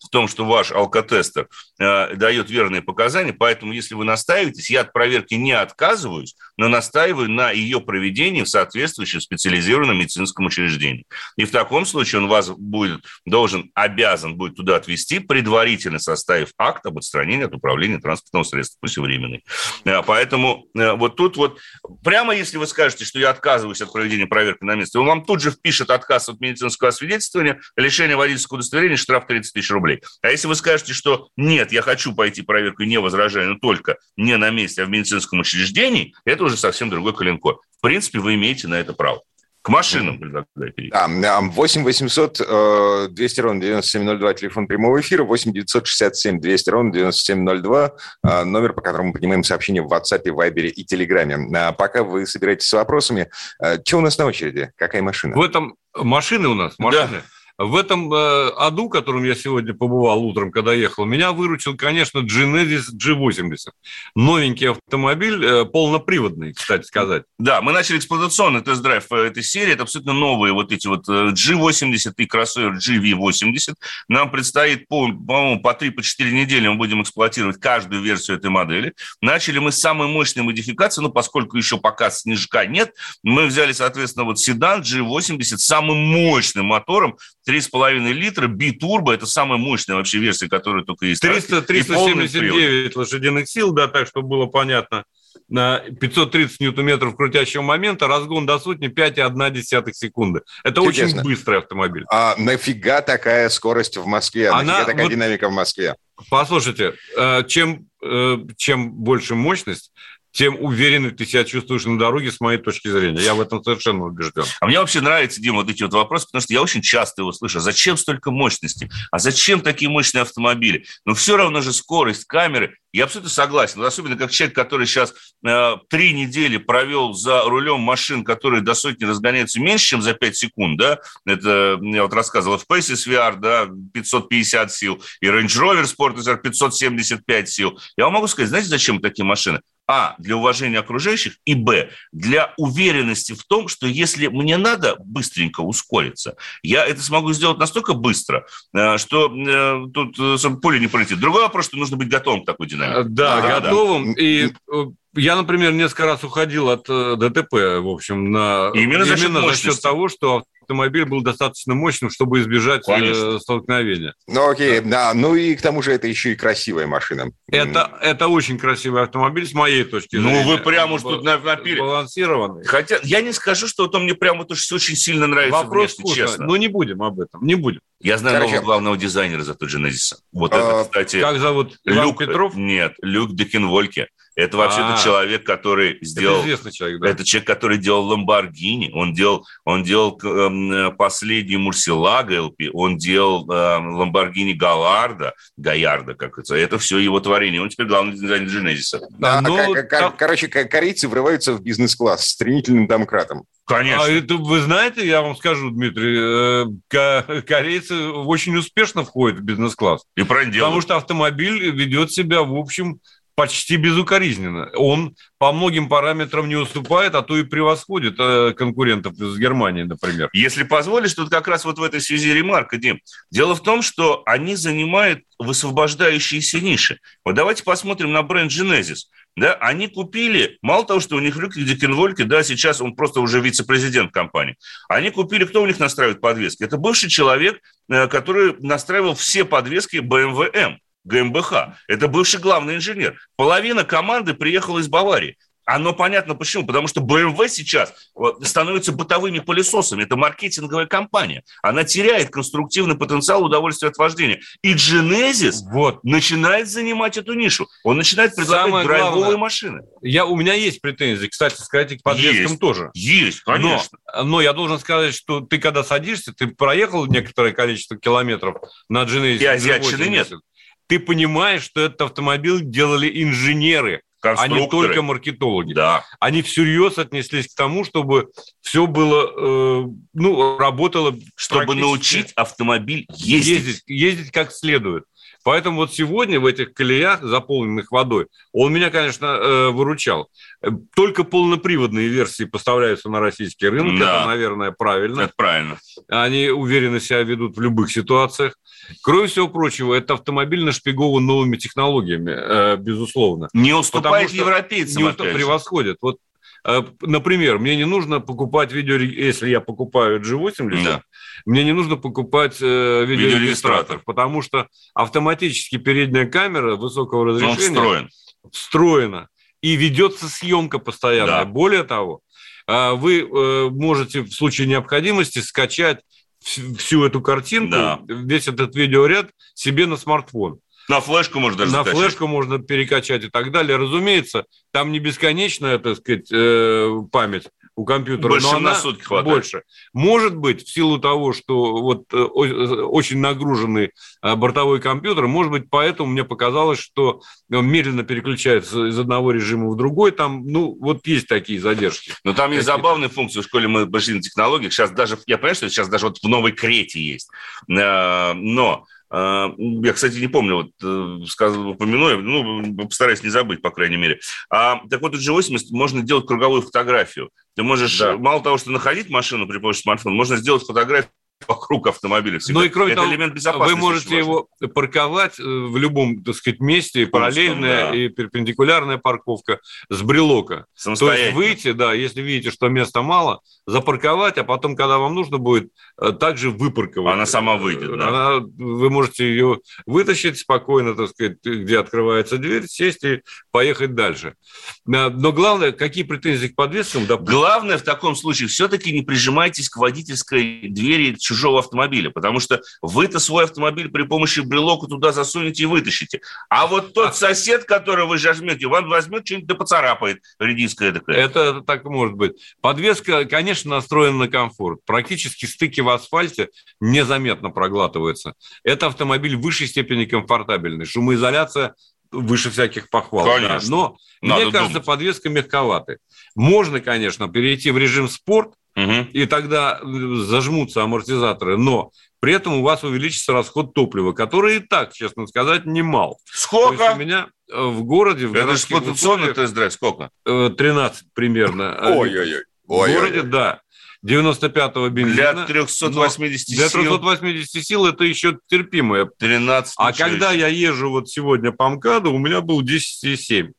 Speaker 4: в том, что ваш алкотестер э, дает верные показания, поэтому если вы настаиваетесь, я от проверки не отказываюсь, но настаиваю на ее проведении в соответствующем специализированном медицинском учреждении. И в таком случае он вас будет, должен, обязан будет туда отвезти, предварительно составив акт об отстранении от управления транспортного средства, пусть и временный. Э, поэтому э, вот тут вот, прямо если вы скажете, что я отказываюсь от проведения проверки на месте, он вам тут же впишет отказ от медицинского освидетельствования, лишение водительского удостоверения, штраф 30 тысяч рублей. А если вы скажете, что нет, я хочу пойти проверку и не возражаю, но только не на месте, а в медицинском учреждении, это уже совсем другой коленкор. В принципе, вы имеете на это право. К машинам предлагаю перейти.
Speaker 2: Да, 8 800 200 ровно 9702, телефон прямого эфира, 8 967 200 ровно 9702, э, номер, по которому мы принимаем сообщения в WhatsApp, Viber и Telegram. А пока вы собираетесь с вопросами, э, что у нас на очереди? Какая машина?
Speaker 3: В этом машины у нас, машины. Да. В этом э, аду, которым я сегодня побывал утром, когда ехал, меня выручил, конечно, Genesis G80. Новенький автомобиль, э, полноприводный, кстати сказать.
Speaker 4: Да, мы начали эксплуатационный тест-драйв э, этой серии. Это абсолютно новые вот эти вот э, G80 и кроссовер GV80. Нам предстоит, по, по-моему, по 3-4 недели мы будем эксплуатировать каждую версию этой модели. Начали мы с самой мощной модификации, но поскольку еще пока снежка нет, мы взяли, соответственно, вот седан G80 с самым мощным мотором, 3,5 литра, битурбо, это самая мощная вообще версия, которая только есть.
Speaker 3: 300, 379 лошадиных сил, да, так, чтобы было понятно. На 530 ньютон-метров крутящего момента, разгон до сотни 5,1 секунды. Это Чудесно. очень быстрый автомобиль.
Speaker 2: А нафига такая скорость в Москве? Она, нафига такая вот, динамика в Москве?
Speaker 3: Послушайте, э, чем, э, чем больше мощность, тем увереннее ты себя чувствуешь на дороге, с моей точки зрения. Я в этом совершенно убежден.
Speaker 4: А мне вообще нравится, Дима, вот эти вот вопросы, потому что я очень часто его слышу. Зачем столько мощности? А зачем такие мощные автомобили? Но все равно же скорость, камеры. Я абсолютно согласен. Особенно как человек, который сейчас э, три недели провел за рулем машин, которые до сотни разгоняются меньше, чем за 5 секунд, да, это я вот рассказывал, в Paces VR, да, 550 сил, и Range Rover Sport SR 575 сил. Я вам могу сказать, знаете, зачем такие машины? А, для уважения окружающих, и Б, для уверенности в том, что если мне надо быстренько ускориться, я это смогу сделать настолько быстро, э, что э, тут э, поле не пролетит. Другой вопрос, что нужно быть готовым к такой динамике.
Speaker 3: Да, да готовым. Да. И я, например, несколько раз уходил от ДТП, в общем, на...
Speaker 4: Именно, за счет, именно за счет
Speaker 3: того, что автомобиль был достаточно мощным, чтобы избежать э, Конечно. столкновения.
Speaker 2: Ну, окей, да. Ну и к тому же это еще и красивая машина.
Speaker 3: Это, это очень красивый автомобиль с моей точки
Speaker 4: зрения. Ну, вы прямо уж тут напили.
Speaker 3: Балансированный.
Speaker 4: Хотя я не скажу, что вот он мне прямо тоже очень сильно нравится
Speaker 3: Вопрос внешне, честно. Ну, не будем об этом, не будем.
Speaker 4: Я знаю Короче, нового главного дизайнера за тот Genesis. Вот а, это, кстати...
Speaker 3: Как зовут?
Speaker 4: Люк Петров? Нет, Люк Декенвольке. Это вообще-то а, человек, который сделал... Это известный человек, да. Это человек, который делал Ламборгини, он делал, он делал э, последний Мурсилага ЛП, он делал э, Ламборгини Галарда, Гаярда, как это. Это все его творение. Он теперь главный дизайнер Дженезиса.
Speaker 2: Да, ну, а, короче, корейцы врываются в бизнес-класс с стремительным домкратом.
Speaker 3: Конечно. А это, вы знаете, я вам скажу, Дмитрий, э, корейцы очень успешно входят в бизнес-класс.
Speaker 4: И правильно делают.
Speaker 3: Потому что автомобиль ведет себя, в общем, почти безукоризненно. Он по многим параметрам не уступает, а то и превосходит э, конкурентов из Германии, например.
Speaker 4: Если позволишь, тут как раз вот в этой связи ремарка, Дим. Дело в том, что они занимают высвобождающиеся ниши. Вот давайте посмотрим на бренд Genesis. Да, они купили, мало того, что у них Люк Дикенвольке, да, сейчас он просто уже вице-президент компании, они купили, кто у них настраивает подвески? Это бывший человек, э, который настраивал все подвески BMW M. ГМБХ. Это бывший главный инженер. Половина команды приехала из Баварии. Оно понятно почему. Потому что BMW сейчас становится бытовыми пылесосами. Это маркетинговая компания. Она теряет конструктивный потенциал удовольствия от вождения. И Genesis вот. начинает занимать эту нишу. Он начинает предлагать Самое драйвовые главное, машины.
Speaker 3: Я, у меня есть претензии, кстати сказать, к подвескам
Speaker 4: есть,
Speaker 3: тоже.
Speaker 4: Есть, конечно.
Speaker 3: Но, но я должен сказать, что ты когда садишься, ты проехал некоторое количество километров на Genesis. И
Speaker 4: азиатчины нет.
Speaker 3: Ты понимаешь, что этот автомобиль делали инженеры, а не только маркетологи.
Speaker 4: Да.
Speaker 3: Они всерьез отнеслись к тому, чтобы все было, э, ну, работало.
Speaker 4: Чтобы научить автомобиль ездить.
Speaker 3: ездить. Ездить как следует. Поэтому вот сегодня в этих колеях, заполненных водой, он меня, конечно, э, выручал. Только полноприводные версии поставляются на российский рынок. Да. Это, наверное, правильно.
Speaker 4: Это правильно.
Speaker 3: Они уверенно себя ведут в любых ситуациях. Кроме всего прочего, это автомобиль нашпигован новыми технологиями, э, безусловно.
Speaker 4: Не уступает европейцам.
Speaker 3: Не уступ... превосходит. Вот например, мне не нужно покупать видео, если я покупаю G80, да. мне не нужно покупать э, видеорегистратор, потому что автоматически передняя камера высокого разрешения
Speaker 4: встроен.
Speaker 3: встроена и ведется съемка постоянно. Да. Более того, э, вы э, можете в случае необходимости скачать всю эту картинку, да. весь этот видеоряд себе на смартфон.
Speaker 4: На флешку можно даже
Speaker 3: На закачать. флешку можно перекачать и так далее. Разумеется, там не бесконечная, так сказать, э, память у компьютера,
Speaker 4: больше,
Speaker 3: но она
Speaker 4: на сутки хватает.
Speaker 3: больше. Может быть, в силу того, что вот э, очень нагруженный э, бортовой компьютер, может быть, поэтому мне показалось, что он медленно переключается из одного режима в другой. Там, ну, вот есть такие задержки.
Speaker 4: Но там есть забавные функции. В школе мы пошли на технологиях. Сейчас даже, я понимаю, что сейчас даже вот в новой Крете есть. Но я, кстати, не помню, вот э, сказал, упомяну, ну, постараюсь не забыть, по крайней мере. А, так вот, у G80 можно делать круговую фотографию. Ты можешь, да. мало того, что находить машину при помощи смартфона, можно сделать фотографию вокруг автомобиля.
Speaker 3: Всегда. Ну и кроме Это того, элемент безопасности вы можете его парковать э, в любом, так сказать, месте, параллельная да. и перпендикулярная парковка с брелока. То есть выйти, да, если видите, что места мало, запарковать, а потом, когда вам нужно будет, э, также выпарковать.
Speaker 4: Она сама выйдет, да?
Speaker 3: Она, вы можете ее вытащить спокойно, так сказать, где открывается дверь, сесть и поехать дальше. Э, но главное, какие претензии к подвескам?
Speaker 4: Да, главное в таком случае, все-таки не прижимайтесь к водительской двери чужого автомобиля, потому что вы-то свой автомобиль при помощи брелока туда засунете и вытащите. А вот тот а... сосед, который вы жмете, он возьмет что-нибудь да поцарапает редиское
Speaker 3: такое. Это так может быть. Подвеска, конечно, настроена на комфорт. Практически стыки в асфальте незаметно проглатываются. Это автомобиль в высшей степени комфортабельный. Шумоизоляция выше всяких похвал.
Speaker 4: Конечно.
Speaker 3: Да. Но Надо мне кажется, думать. подвеска мягковатая. Можно, конечно, перейти в режим спорт, угу. и тогда э, зажмутся амортизаторы, но при этом у вас увеличится расход топлива, который и так, честно сказать, немал.
Speaker 4: Сколько?
Speaker 3: у меня э, в городе... В
Speaker 4: Это эксплуатационный тест-драйв сколько?
Speaker 3: 13 э, примерно. [laughs]
Speaker 4: Ой-ой-ой.
Speaker 3: В городе, да. 95-го бензина.
Speaker 4: Для 380
Speaker 3: сил. Для 380 сил это еще терпимое.
Speaker 4: 13
Speaker 3: А когда я езжу вот сегодня по МКАДу, у меня был 10,7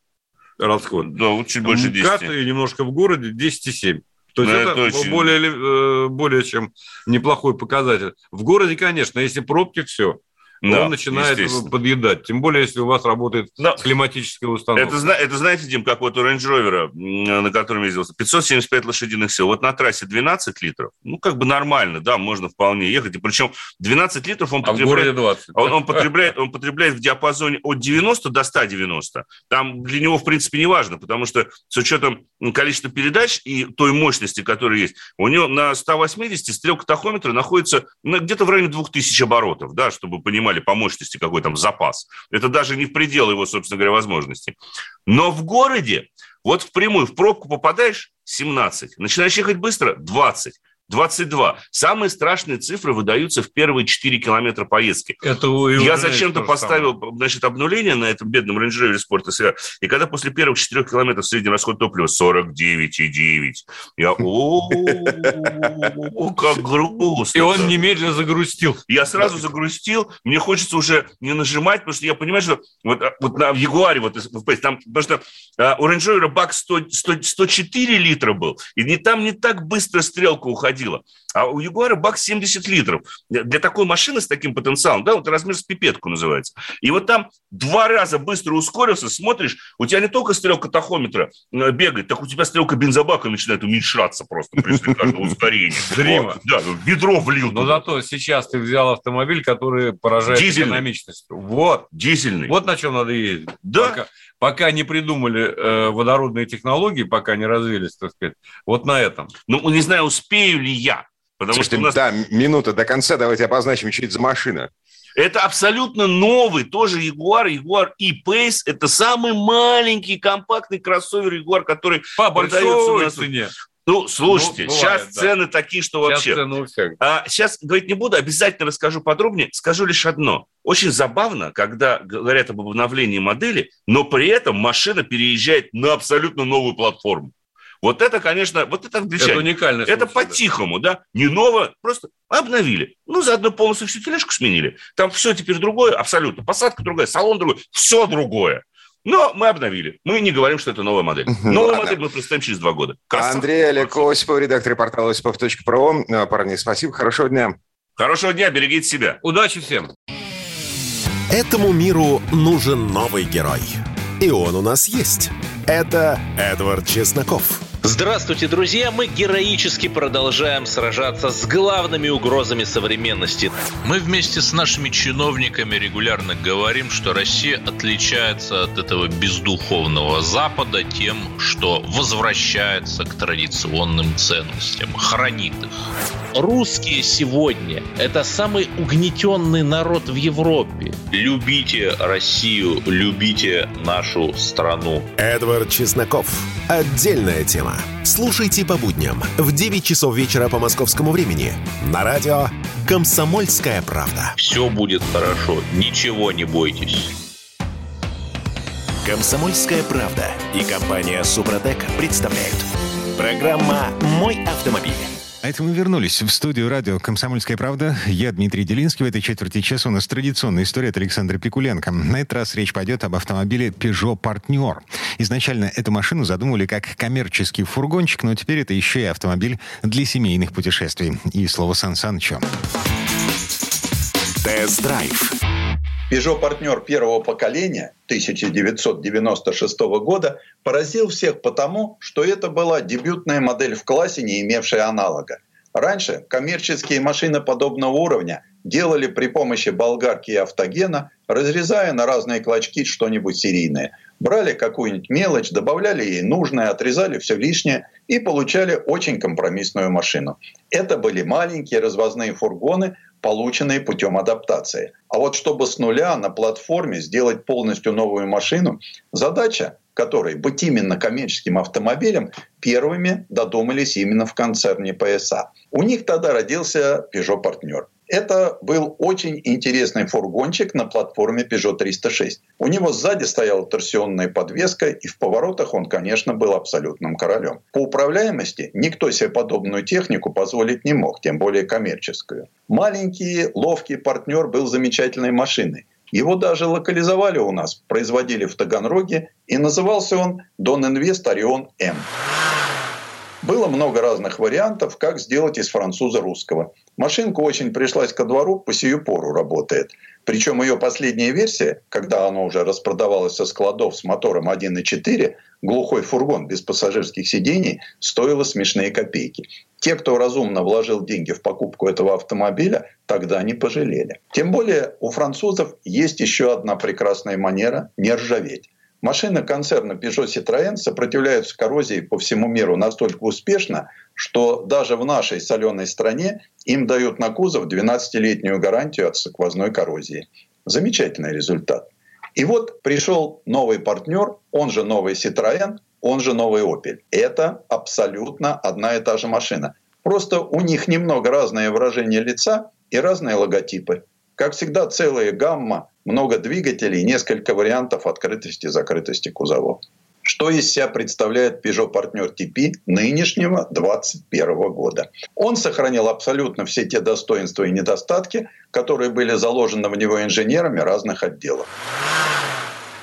Speaker 3: расход.
Speaker 4: Да, чуть больше 10. МКАД
Speaker 3: и немножко в городе 10,7. То есть это, это очень... более, э, более чем неплохой показатель. В городе, конечно, если пробки, все да, он начинает подъедать. Тем более, если у вас работает Но климатическая установка.
Speaker 4: Это, это знаете, Дим, как вот у Range Rover, на котором ездился, 575 лошадиных сил. Вот на трассе 12 литров, ну, как бы нормально, да, можно вполне ехать. И причем 12 литров он
Speaker 3: а потребляет... В 20.
Speaker 4: Он, он, потребляет, он потребляет в диапазоне от 90 до 190. Там для него, в принципе, не важно, потому что с учетом количества передач и той мощности, которая есть, у него на 180 стрелка тахометра находится ну, где-то в районе 2000 оборотов, да, чтобы понимали, понимали по мощности, какой там запас. Это даже не в предел его, собственно говоря, возможностей. Но в городе, вот в прямую, в пробку попадаешь 17, начинаешь ехать быстро 20. 22. Самые страшные цифры выдаются в первые 4 километра поездки. Это Я зачем-то поставил самое. значит, обнуление на этом бедном Range Rover Sport SR, и когда после первых 4 километров средний расход топлива 49,9, я, о, как грустно.
Speaker 3: И он немедленно загрустил.
Speaker 4: Я сразу загрустил, мне хочется уже не нажимать, потому что я понимаю, что вот, вот на Ягуаре, вот, там, потому что а, у Range Rover бак 100, 100, 104 литра был, и не, там не так быстро стрелка уходила, уходила. А у Ягуара бак 70 литров. Для такой машины с таким потенциалом, да, вот размер с пипетку называется. И вот там два раза быстро ускорился, смотришь, у тебя не только стрелка тахометра э, бегает, так у тебя стрелка бензобака начинает уменьшаться просто при [laughs] каждого ускорения.
Speaker 3: Зримо.
Speaker 4: Да, ведро влил.
Speaker 3: Но зато сейчас ты взял автомобиль, который поражает экономичностью. Вот.
Speaker 4: Дизельный.
Speaker 3: Вот на чем надо ездить.
Speaker 4: Да
Speaker 3: пока не придумали э, водородные технологии, пока не развились, так сказать, вот на этом.
Speaker 4: Ну, не знаю, успею ли я.
Speaker 2: Потому Слушайте, что у нас... да, минута до конца, давайте обозначим, что это за машина.
Speaker 4: Это абсолютно новый тоже Jaguar, Jaguar E-Pace. Это самый маленький компактный кроссовер Jaguar, который
Speaker 3: По
Speaker 4: продается у нас.
Speaker 3: цене.
Speaker 4: Ну, слушайте,
Speaker 3: Ну, бывает,
Speaker 4: сейчас
Speaker 3: да.
Speaker 4: цены такие, что
Speaker 3: Сейчас
Speaker 4: вообще...
Speaker 3: цены у всех.
Speaker 4: А, сейчас говорить не буду, обязательно расскажу подробнее. Скажу лишь одно. Очень забавно, когда говорят об обновлении модели, но при этом машина переезжает на абсолютно новую платформу. Вот это, конечно, вот это англичане.
Speaker 3: Это уникально.
Speaker 4: Это по-тихому, да? Не ново, просто обновили. Ну, заодно полностью всю тележку сменили. Там все теперь другое, абсолютно. Посадка другая, салон другой, все другое. Но мы обновили. Мы не говорим, что это новая модель. Новую
Speaker 2: ладно.
Speaker 4: модель мы представим через два года. Красавцы.
Speaker 2: Андрей Олег Осипов, редактор портала осипов.про. Э, Парни, спасибо, хорошего дня.
Speaker 4: Хорошего дня, берегите себя.
Speaker 3: Удачи всем.
Speaker 1: Этому миру нужен новый герой. И он у нас есть. Это Эдвард Чесноков.
Speaker 5: Здравствуйте, друзья! Мы героически продолжаем сражаться с главными угрозами современности.
Speaker 6: Мы вместе с нашими чиновниками регулярно говорим, что Россия отличается от этого бездуховного Запада тем, что возвращается к традиционным ценностям, хранит их.
Speaker 5: Русские сегодня – это самый угнетенный народ в Европе. Любите Россию, любите нашу страну.
Speaker 1: Эдвард Чесноков. Отдельная тема. Слушайте по будням в 9 часов вечера по московскому времени на радио «Комсомольская правда».
Speaker 5: Все будет хорошо, ничего не бойтесь.
Speaker 1: «Комсомольская правда» и компания «Супротек» представляют. Программа «Мой автомобиль».
Speaker 7: А это мы вернулись в студию радио «Комсомольская правда». Я Дмитрий Делинский. В этой четверти часа у нас традиционная история от Александра Пикуленко. На этот раз речь пойдет об автомобиле Peugeot Partner. Изначально эту машину задумывали как коммерческий фургончик, но теперь это еще и автомобиль для семейных путешествий. И слово Сан Санычу.
Speaker 1: Тест-драйв.
Speaker 8: Peugeot партнер первого поколения 1996 года поразил всех потому, что это была дебютная модель в классе, не имевшая аналога. Раньше коммерческие машины подобного уровня делали при помощи болгарки и автогена, разрезая на разные клочки что-нибудь серийное. Брали какую-нибудь мелочь, добавляли ей нужное, отрезали все лишнее и получали очень компромиссную машину. Это были маленькие развозные фургоны, полученные путем адаптации. А вот чтобы с нуля на платформе сделать полностью новую машину, задача которой быть именно коммерческим автомобилем, первыми додумались именно в концерне PSA. У них тогда родился Peugeot партнер. Это был очень интересный фургончик на платформе Peugeot 306. У него сзади стояла торсионная подвеска, и в поворотах он, конечно, был абсолютным королем. По управляемости никто себе подобную технику позволить не мог, тем более коммерческую. Маленький, ловкий партнер был замечательной машиной. Его даже локализовали у нас, производили в Таганроге, и назывался он Invest Orion M. Было много разных вариантов, как сделать из француза русского. Машинка очень пришлась ко двору, по сию пору работает. Причем ее последняя версия, когда она уже распродавалась со складов с мотором 1.4, глухой фургон без пассажирских сидений, стоила смешные копейки. Те, кто разумно вложил деньги в покупку этого автомобиля, тогда не пожалели. Тем более у французов есть еще одна прекрасная манера – не ржаветь. Машины концерна Peugeot Citroën сопротивляются коррозии по всему миру настолько успешно, что даже в нашей соленой стране им дают на кузов 12-летнюю гарантию от сквозной коррозии. Замечательный результат. И вот пришел новый партнер, он же новый Citroën, он же новый Opel. Это абсолютно одна и та же машина. Просто у них немного разное выражение лица и разные логотипы. Как всегда, целая гамма, много двигателей, несколько вариантов открытости и закрытости кузовов. Что из себя представляет Peugeot партнер TP нынешнего 2021 года? Он сохранил абсолютно все те достоинства и недостатки, которые были заложены в него инженерами разных отделов.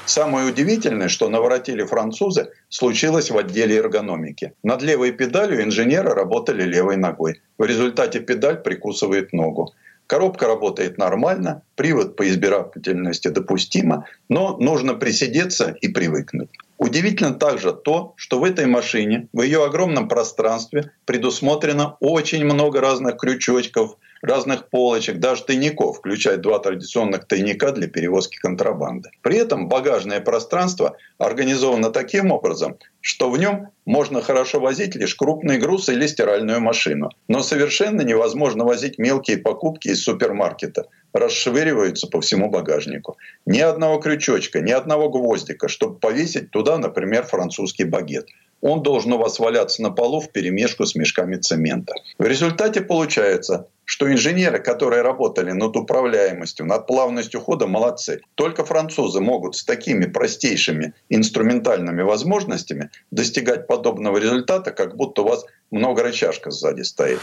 Speaker 8: Самое удивительное, что наворотили французы, случилось в отделе эргономики. Над левой педалью инженеры работали левой ногой. В результате педаль прикусывает ногу. Коробка работает нормально, привод по избирательности допустимо, но нужно присидеться и привыкнуть. Удивительно также то, что в этой машине, в ее огромном пространстве предусмотрено очень много разных крючочков, разных полочек, даже тайников, включая два традиционных тайника для перевозки контрабанды. При этом багажное пространство организовано таким образом, что в нем можно хорошо возить лишь крупный груз или стиральную машину. Но совершенно невозможно возить мелкие покупки из супермаркета. Расшвыриваются по всему багажнику. Ни одного крючочка, ни одного гвоздика, чтобы повесить туда, например, французский багет он должен у вас валяться на полу в перемешку с мешками цемента. В результате получается, что инженеры, которые работали над управляемостью, над плавностью хода, молодцы. Только французы могут с такими простейшими инструментальными возможностями достигать подобного результата, как будто у вас многорычажка сзади стоит.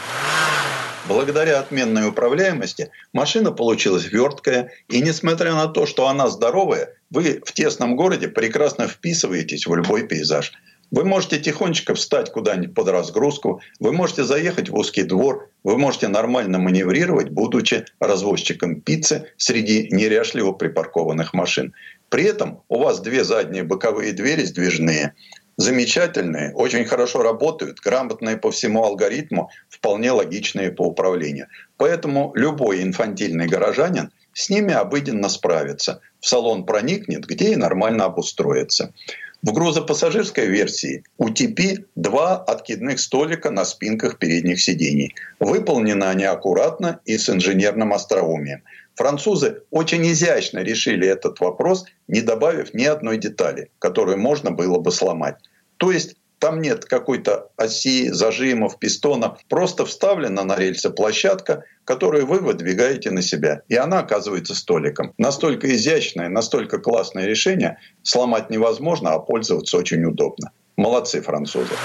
Speaker 8: Благодаря отменной управляемости машина получилась верткая, и несмотря на то, что она здоровая, вы в тесном городе прекрасно вписываетесь в любой пейзаж. Вы можете тихонечко встать куда-нибудь под разгрузку, вы можете заехать в узкий двор, вы можете нормально маневрировать, будучи развозчиком пиццы среди неряшливо припаркованных машин. При этом у вас две задние боковые двери сдвижные, замечательные, очень хорошо работают, грамотные по всему алгоритму, вполне логичные по управлению. Поэтому любой инфантильный горожанин с ними обыденно справится. В салон проникнет, где и нормально обустроится. В грузопассажирской версии у ТП два откидных столика на спинках передних сидений. Выполнены они аккуратно и с инженерным остроумием. Французы очень изящно решили этот вопрос, не добавив ни одной детали, которую можно было бы сломать. То есть там нет какой-то оси, зажимов, пистонов. Просто вставлена на рельсы площадка, которую вы выдвигаете на себя. И она оказывается столиком. Настолько изящное, настолько классное решение сломать невозможно, а пользоваться очень удобно. Молодцы французы.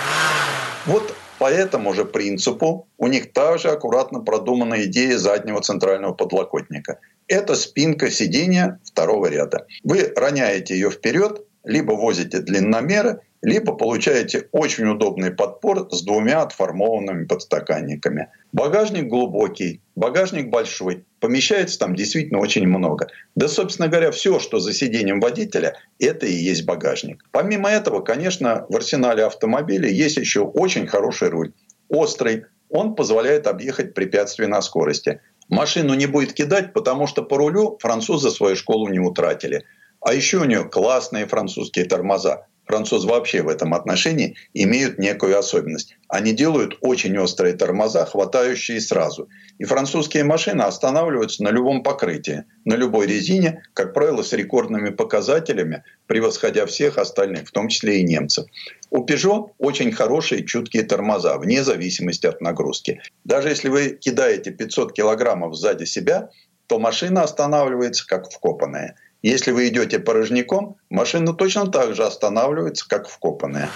Speaker 8: Вот по этому же принципу у них также аккуратно продумана идея заднего центрального подлокотника. Это спинка сидения второго ряда. Вы роняете ее вперед, либо возите длинномеры, либо получаете очень удобный подпор с двумя отформованными подстаканниками. Багажник глубокий, багажник большой, помещается там действительно очень много. Да, собственно говоря, все, что за сиденьем водителя, это и есть багажник. Помимо этого, конечно, в арсенале автомобиля есть еще очень хороший руль. Острый, он позволяет объехать препятствия на скорости. Машину не будет кидать, потому что по рулю французы свою школу не утратили. А еще у нее классные французские тормоза французы вообще в этом отношении имеют некую особенность. Они делают очень острые тормоза, хватающие сразу. И французские машины останавливаются на любом покрытии, на любой резине, как правило, с рекордными показателями, превосходя всех остальных, в том числе и немцев. У Peugeot очень хорошие чуткие тормоза, вне зависимости от нагрузки. Даже если вы кидаете 500 килограммов сзади себя, то машина останавливается как вкопанная – если вы идете порожняком, машина точно так же останавливается, как вкопанная.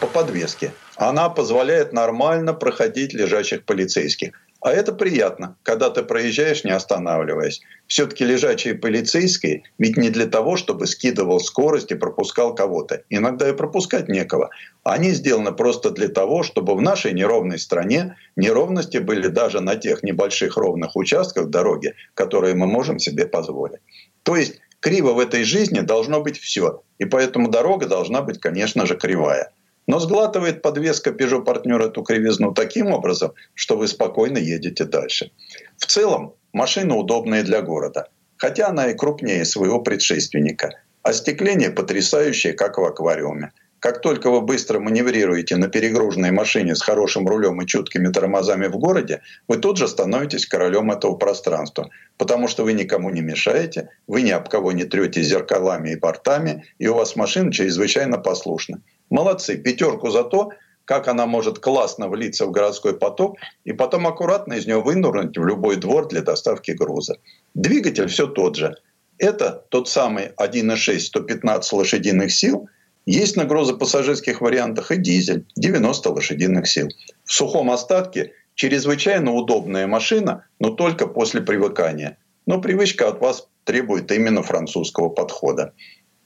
Speaker 8: По подвеске. Она позволяет нормально проходить лежачих полицейских. А это приятно, когда ты проезжаешь, не останавливаясь. Все-таки лежачие полицейские ведь не для того, чтобы скидывал скорость и пропускал кого-то. Иногда и пропускать некого. Они сделаны просто для того, чтобы в нашей неровной стране неровности были даже на тех небольших ровных участках дороги, которые мы можем себе позволить. То есть криво в этой жизни должно быть все. И поэтому дорога должна быть, конечно же, кривая. Но сглатывает подвеска Peugeot партнер эту кривизну таким образом, что вы спокойно едете дальше. В целом, машина удобная для города. Хотя она и крупнее своего предшественника. Остекление потрясающее, как в аквариуме. Как только вы быстро маневрируете на перегруженной машине с хорошим рулем и чуткими тормозами в городе, вы тут же становитесь королем этого пространства, потому что вы никому не мешаете, вы ни об кого не трете зеркалами и портами, и у вас машина чрезвычайно послушна. Молодцы, пятерку за то, как она может классно влиться в городской поток и потом аккуратно из него вынурнуть в любой двор для доставки груза. Двигатель все тот же. Это тот самый 1.6 115 лошадиных сил – есть на грузопассажирских вариантах и дизель 90 лошадиных сил. В сухом остатке чрезвычайно удобная машина, но только после привыкания. Но привычка от вас требует именно французского подхода.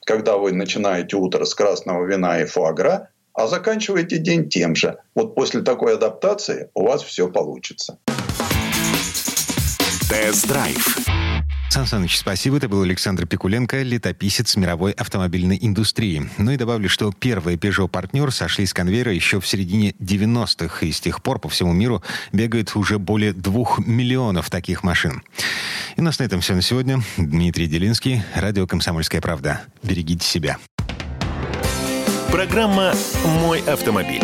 Speaker 8: Когда вы начинаете утро с красного вина и фуагра, а заканчиваете день тем же. Вот после такой адаптации у вас все получится.
Speaker 1: Тест-драйв
Speaker 2: Сан Саныч, спасибо. Это был Александр Пикуленко, летописец мировой автомобильной индустрии. Ну и добавлю, что первые Peugeot партнер сошли с конвейера еще в середине 90-х, и с тех пор по всему миру бегает уже более двух миллионов таких машин. И у нас на этом все на сегодня. Дмитрий Делинский, радио «Комсомольская правда». Берегите себя.
Speaker 1: Программа «Мой автомобиль».